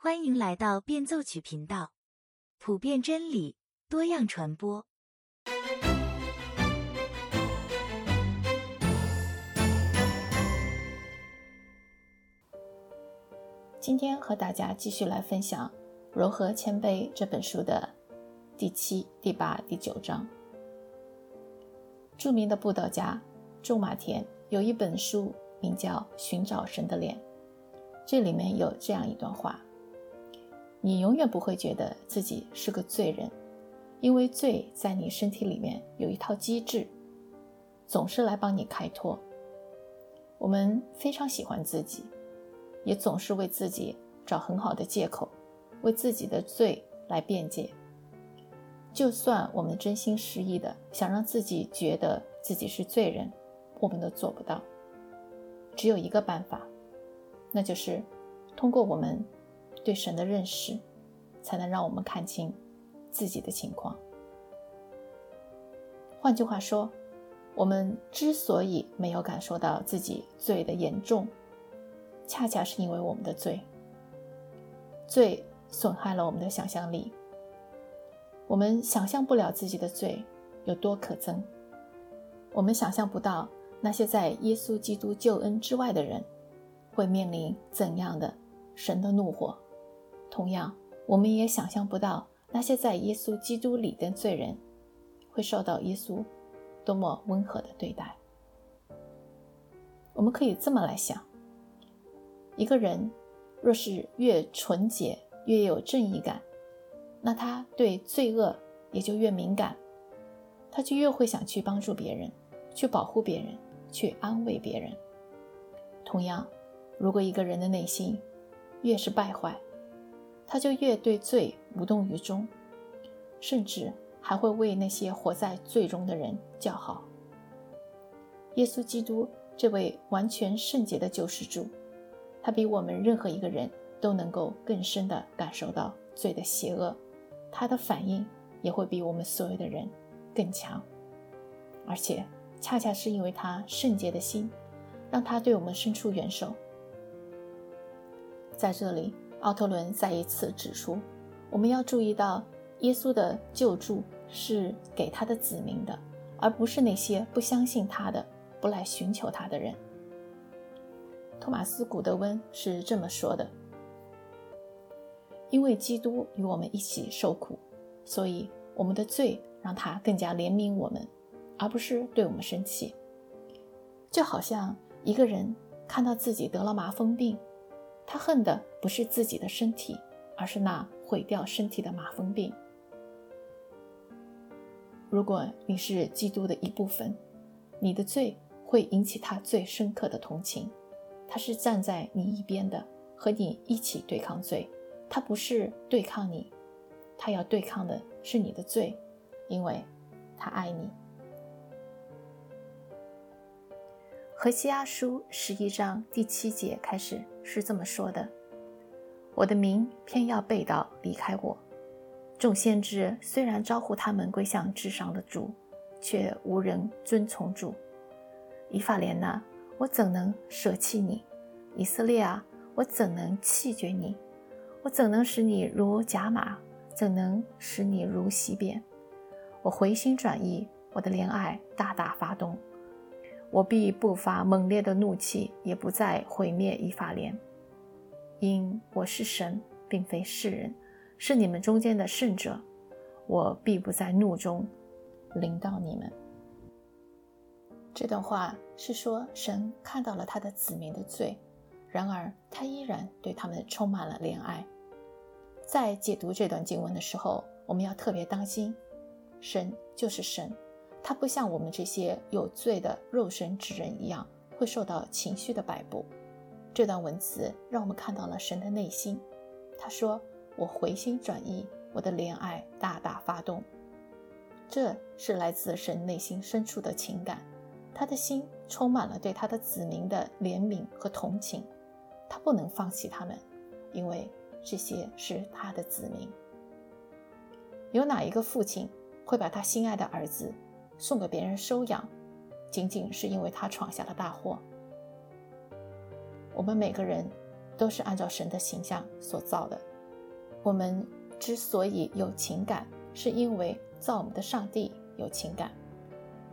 欢迎来到变奏曲频道，普遍真理，多样传播。今天和大家继续来分享《柔和谦卑》这本书的第七、第八、第九章。著名的布道家仲马田有一本书，名叫《寻找神的脸》，这里面有这样一段话：你永远不会觉得自己是个罪人，因为罪在你身体里面有一套机制，总是来帮你开脱。我们非常喜欢自己。也总是为自己找很好的借口，为自己的罪来辩解。就算我们真心实意的想让自己觉得自己是罪人，我们都做不到。只有一个办法，那就是通过我们对神的认识，才能让我们看清自己的情况。换句话说，我们之所以没有感受到自己罪的严重，恰恰是因为我们的罪，罪损害了我们的想象力。我们想象不了自己的罪有多可憎，我们想象不到那些在耶稣基督救恩之外的人会面临怎样的神的怒火。同样，我们也想象不到那些在耶稣基督里的罪人会受到耶稣多么温和的对待。我们可以这么来想。一个人若是越纯洁、越有正义感，那他对罪恶也就越敏感，他就越会想去帮助别人，去保护别人，去安慰别人。同样，如果一个人的内心越是败坏，他就越对罪无动于衷，甚至还会为那些活在罪中的人叫好。耶稣基督这位完全圣洁的救世主。他比我们任何一个人都能够更深地感受到罪的邪恶，他的反应也会比我们所有的人更强。而且，恰恰是因为他圣洁的心，让他对我们伸出援手。在这里，奥特伦再一次指出，我们要注意到，耶稣的救助是给他的子民的，而不是那些不相信他的、不来寻求他的人。托马斯·古德温是这么说的：“因为基督与我们一起受苦，所以我们的罪让他更加怜悯我们，而不是对我们生气。就好像一个人看到自己得了麻风病，他恨的不是自己的身体，而是那毁掉身体的麻风病。如果你是基督的一部分，你的罪会引起他最深刻的同情。”他是站在你一边的，和你一起对抗罪。他不是对抗你，他要对抗的是你的罪，因为他爱你。何西阿书十一章第七节开始是这么说的：“我的名偏要背道离开我，众先知虽然招呼他们归向至上的主，却无人遵从主。以法莲呐。”我怎能舍弃你，以色列啊！我怎能弃绝你？我怎能使你如甲马？怎能使你如西边？我回心转意，我的怜爱大大发动，我必不发猛烈的怒气，也不再毁灭以法莲，因我是神，并非世人，是你们中间的圣者，我必不在怒中临到你们。这段话是说，神看到了他的子民的罪，然而他依然对他们充满了怜爱。在解读这段经文的时候，我们要特别当心，神就是神，他不像我们这些有罪的肉身之人一样会受到情绪的摆布。这段文字让我们看到了神的内心。他说：“我回心转意，我的怜爱大大发动。”这是来自神内心深处的情感。他的心充满了对他的子民的怜悯和同情，他不能放弃他们，因为这些是他的子民。有哪一个父亲会把他心爱的儿子送给别人收养，仅仅是因为他闯下了大祸？我们每个人都是按照神的形象所造的，我们之所以有情感，是因为造我们的上帝有情感，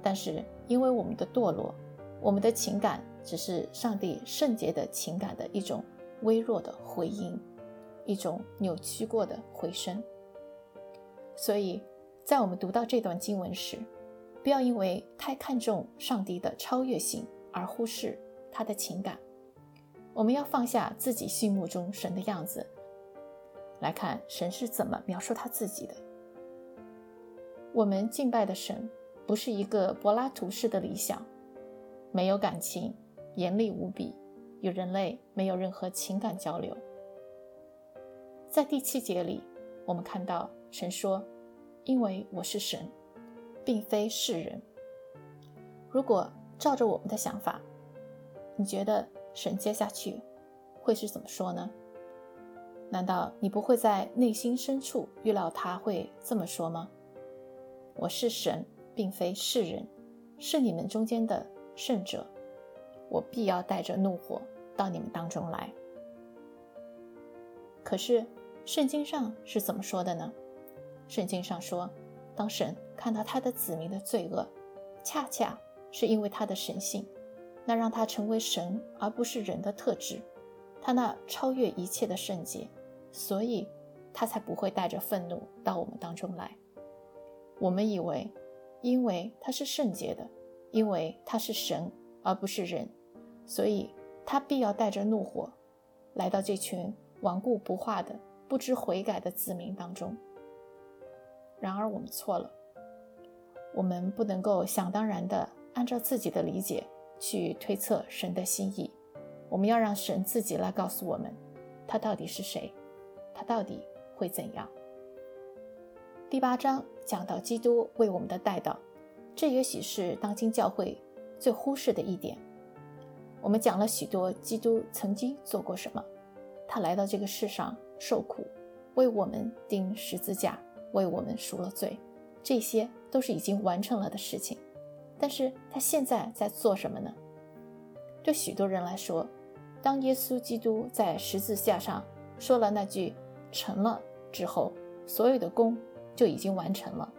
但是因为我们的堕落，我们的情感只是上帝圣洁的情感的一种微弱的回音，一种扭曲过的回声。所以在我们读到这段经文时，不要因为太看重上帝的超越性而忽视他的情感。我们要放下自己心目中神的样子，来看神是怎么描述他自己的。我们敬拜的神不是一个柏拉图式的理想，没有感情，严厉无比，与人类没有任何情感交流。在第七节里，我们看到神说：“因为我是神，并非世人。”如果照着我们的想法，你觉得？神接下去会是怎么说呢？难道你不会在内心深处预料他会这么说吗？我是神，并非世人，是你们中间的圣者，我必要带着怒火到你们当中来。可是圣经上是怎么说的呢？圣经上说，当神看到他的子民的罪恶，恰恰是因为他的神性。那让他成为神而不是人的特质，他那超越一切的圣洁，所以他才不会带着愤怒到我们当中来。我们以为，因为他是圣洁的，因为他是神而不是人，所以他必要带着怒火来到这群顽固不化的、不知悔改的子民当中。然而我们错了，我们不能够想当然的按照自己的理解。去推测神的心意，我们要让神自己来告诉我们，他到底是谁，他到底会怎样。第八章讲到基督为我们的代祷，这也许是当今教会最忽视的一点。我们讲了许多基督曾经做过什么，他来到这个世上受苦，为我们钉十字架，为我们赎了罪，这些都是已经完成了的事情。但是他现在在做什么呢？对许多人来说，当耶稣基督在十字架上说了那句“成了”之后，所有的功就已经完成了，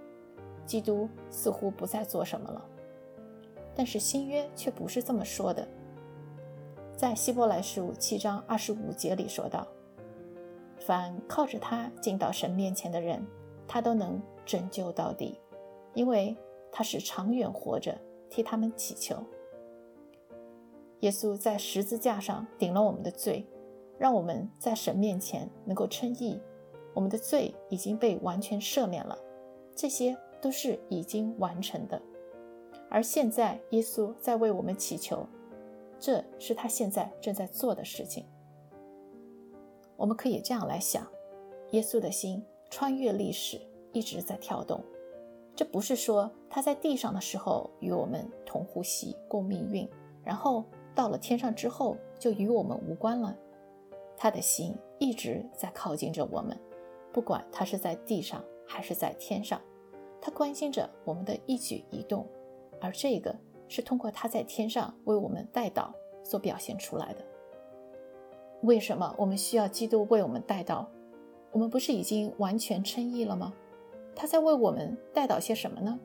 基督似乎不再做什么了。但是新约却不是这么说的，在希伯来书七章二十五节里说道：“凡靠着他进到神面前的人，他都能拯救到底，因为。”他是长远活着，替他们祈求。耶稣在十字架上顶了我们的罪，让我们在神面前能够称义。我们的罪已经被完全赦免了，这些都是已经完成的。而现在，耶稣在为我们祈求，这是他现在正在做的事情。我们可以这样来想：耶稣的心穿越历史，一直在跳动。这不是说他在地上的时候与我们同呼吸共命运，然后到了天上之后就与我们无关了。他的心一直在靠近着我们，不管他是在地上还是在天上，他关心着我们的一举一动，而这个是通过他在天上为我们带祷所表现出来的。为什么我们需要基督为我们带祷？我们不是已经完全称义了吗？他在为我们带祷些什么呢？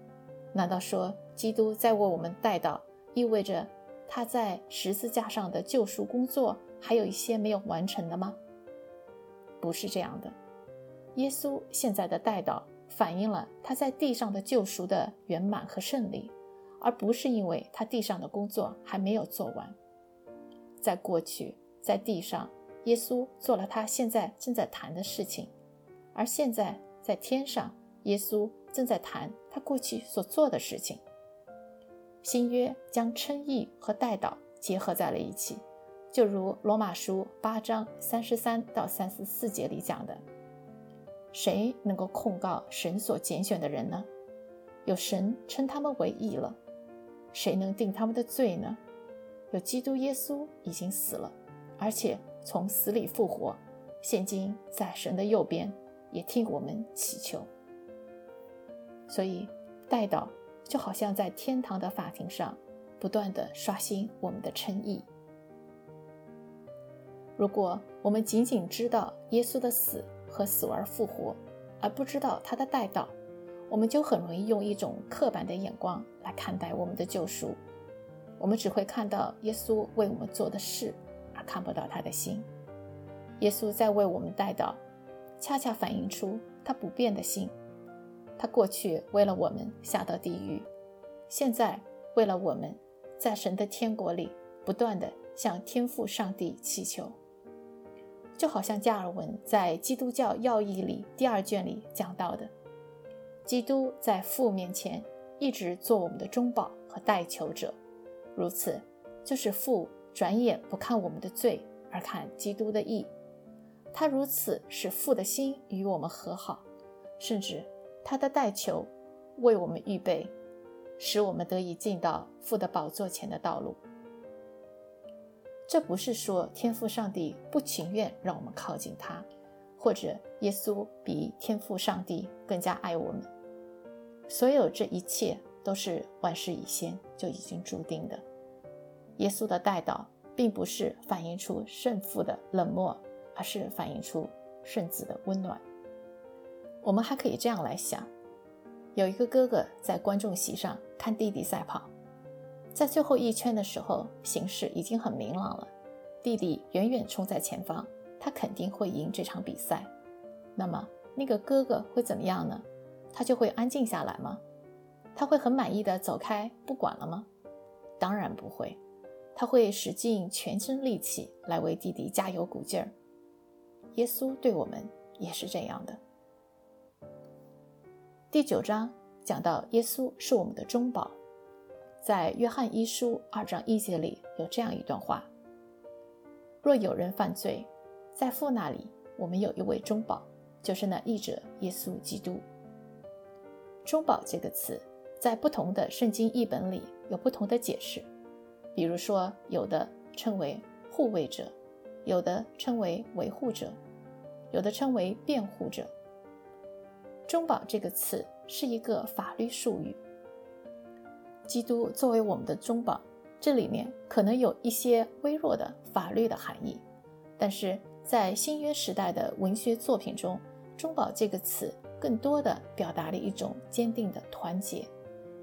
难道说基督在为我们带祷，意味着他在十字架上的救赎工作还有一些没有完成的吗？不是这样的。耶稣现在的带祷反映了他在地上的救赎的圆满和胜利，而不是因为他地上的工作还没有做完。在过去，在地上，耶稣做了他现在正在谈的事情，而现在在天上。耶稣正在谈他过去所做的事情。新约将称义和代祷结合在了一起，就如罗马书八章三十三到三十四节里讲的：“谁能够控告神所拣选的人呢？有神称他们为义了。谁能定他们的罪呢？有基督耶稣已经死了，而且从死里复活，现今在神的右边，也替我们祈求。”所以，代祷就好像在天堂的法庭上，不断的刷新我们的称义。如果我们仅仅知道耶稣的死和和死而复活，而不知道他的带到，我们就很容易用一种刻板的眼光来看待我们的救赎。我们只会看到耶稣为我们做的事，而看不到他的心。耶稣在为我们带到，恰恰反映出他不变的心。他过去为了我们下到地狱，现在为了我们，在神的天国里不断的向天父上帝祈求。就好像加尔文在《基督教要义》里第二卷里讲到的，基督在父面前一直做我们的中保和代求者。如此，就是父转眼不看我们的罪，而看基督的义。他如此使父的心与我们和好，甚至他的代求为我们预备，使我们得以进到父的宝座前的道路。这不是说天父上帝不情愿让我们靠近他，或者耶稣比天父上帝更加爱我们。所有这一切。都是万事以先就已经注定的。耶稣的带导并不是反映出圣父的冷漠，而是反映出圣子的温暖。我们还可以这样来想：有一个哥哥在观众席上看弟弟赛跑，在最后一圈的时候，形势已经很明朗了，弟弟远远冲在前方，他肯定会赢这场比赛。那么那个哥哥会怎么样呢？他就会安静下来吗？他会很满意的走开，不管了吗？当然不会，他会使尽全身力气来为弟弟加油鼓劲儿。耶稣对我们也是这样的。第九章讲到耶稣是我们的中保，在约翰一书二章一节里有这样一段话：若有人犯罪，在父那里我们有一位中保，就是那义者耶稣基督。中保这个词。在不同的圣经译本里有不同的解释，比如说，有的称为护卫者，有的称为维护者，有的称为辩护者。中保这个词是一个法律术语。基督作为我们的中保，这里面可能有一些微弱的法律的含义，但是在新约时代的文学作品中，中保这个词更多的表达了一种坚定的团结。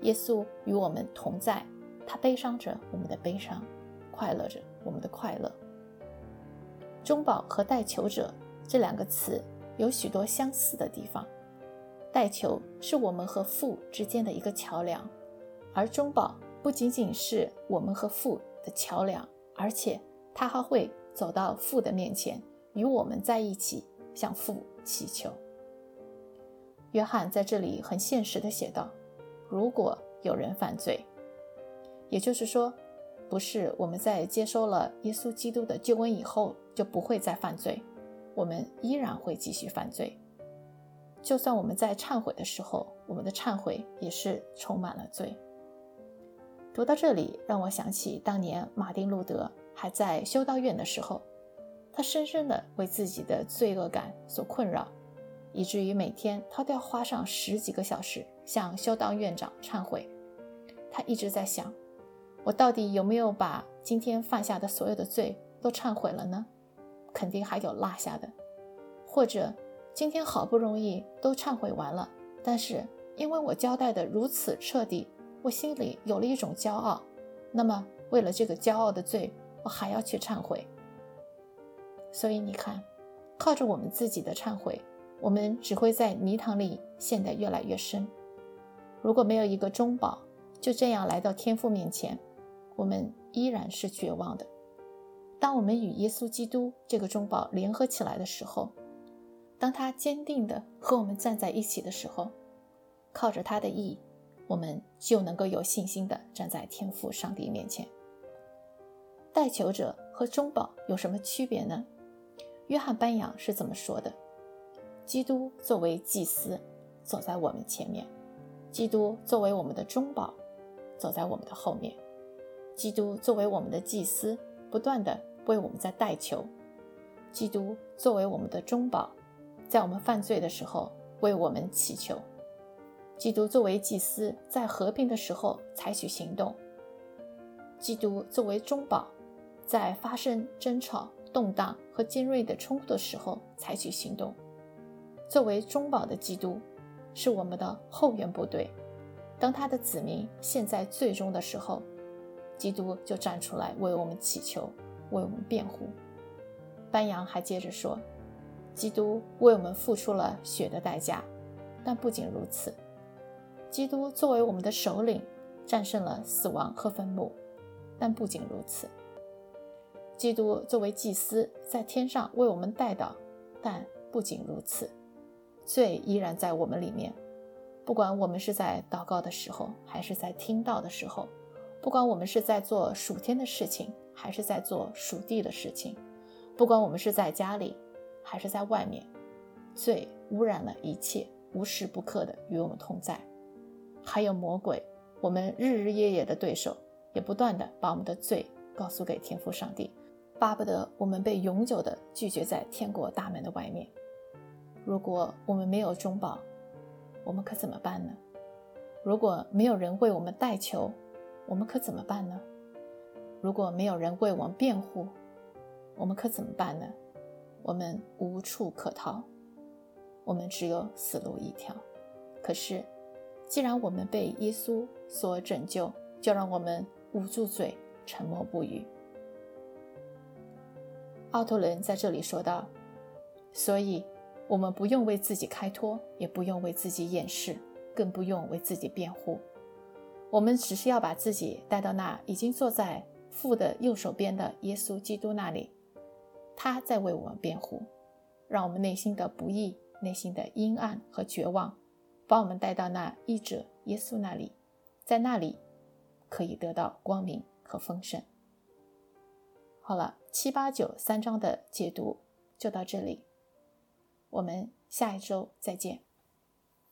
耶稣与我们同在，他悲伤着我们的悲伤，快乐着我们的快乐。中保和代求者这两个词有许多相似的地方。代求是我们和父之间的一个桥梁，而中保不仅仅是我们和父的桥梁，而且他还会走到父的面前，与我们在一起向父祈求。约翰在这里很现实的写道。如果有人犯罪，也就是说，不是我们在接收了耶稣基督的救恩以后就不会再犯罪，我们依然会继续犯罪。就算我们在忏悔的时候，我们的忏悔也是充满了罪。读到这里，让我想起当年马丁路德还在修道院的时候，他深深的为自己的罪恶感所困扰。以至于每天他都要花上十几个小时向修道院长忏悔。他一直在想：我到底有没有把今天犯下的所有的罪都忏悔了呢？肯定还有落下的。或者今天好不容易都忏悔完了，但是因为我交代的如此彻底，我心里有了一种骄傲。那么为了这个骄傲的罪，我还要去忏悔。所以你看，靠着我们自己的忏悔。我们只会在泥塘里陷得越来越深。如果没有一个中保，就这样来到天父面前，我们依然是绝望的。当我们与耶稣基督这个中保联合起来的时候，当他坚定地和我们站在一起的时候，靠着他的义，我们就能够有信心地站在天父上帝面前。代求者和中保有什么区别呢？约翰班扬是怎么说的？基督作为祭司，走在我们前面；基督作为我们的中保，走在我们的后面；基督作为我们的祭司，不断的为我们在代求；基督作为我们的中保，在我们犯罪的时候为我们祈求；基督作为祭司，在和平的时候采取行动；基督作为中保，在发生争吵、动荡和尖锐的冲突的时候采取行动。作为中保的基督，是我们的后援部队。当他的子民陷在最终的时候，基督就站出来为我们祈求，为我们辩护。班扬还接着说：“基督为我们付出了血的代价，但不仅如此，基督作为我们的首领，战胜了死亡和坟墓，但不仅如此，基督作为祭司在天上为我们代祷，但不仅如此，罪依然在我们里面。不管我们是在祷告的时候，还是在听到的时候，不管我们是在做属天的事情，还是在做属地的事情。”不管我们是在家里，还是在外面，罪污染了一切，无时不刻的与我们同在。还有魔鬼，我们日日夜夜的对手，也不断的把我们的罪告诉给天父上帝，巴不得我们被永久的拒绝在天国大门的外面。如果我们没有中保，我们可怎么办呢？如果没有人为我们代求，我们可怎么办呢？如果没有人为我们辩护？我们可怎么办呢？我们无处可逃，我们只有死路一条。可是，既然我们被耶稣所拯救，就让我们捂住嘴，沉默不语。奥托伦在这里说道：“所以，我们不用为自己开脱，也不用为自己掩饰，更不用为自己辩护。我们只是要把自己带到那已经坐在父的右手边的耶稣基督那里。”他在为我们辩护，让我们内心的不易、内心的阴暗和绝望，把我们带到那义者耶稣那里，在那里可以得到光明和丰盛。好了，七八九三章的解读就到这里，我们下一周再见。